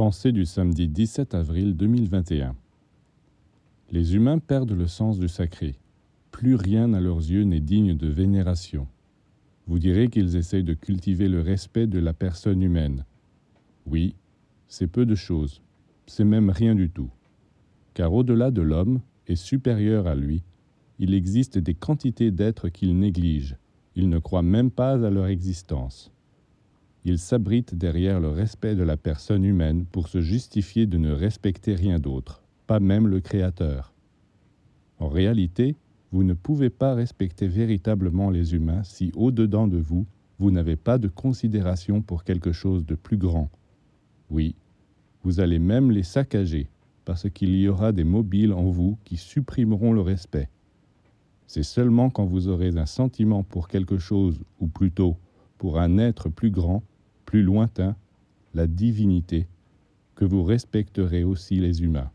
Pensée du samedi 17 avril 2021. Les humains perdent le sens du sacré. Plus rien à leurs yeux n'est digne de vénération. Vous direz qu'ils essayent de cultiver le respect de la personne humaine. Oui, c'est peu de choses, c'est même rien du tout. Car au-delà de l'homme, et supérieur à lui, il existe des quantités d'êtres qu'ils négligent. Ils ne croient même pas à leur existence. Ils s'abritent derrière le respect de la personne humaine pour se justifier de ne respecter rien d'autre, pas même le Créateur. En réalité, vous ne pouvez pas respecter véritablement les humains si au-dedans de vous, vous n'avez pas de considération pour quelque chose de plus grand. Oui, vous allez même les saccager, parce qu'il y aura des mobiles en vous qui supprimeront le respect. C'est seulement quand vous aurez un sentiment pour quelque chose, ou plutôt pour un être plus grand, plus lointain, la divinité, que vous respecterez aussi les humains.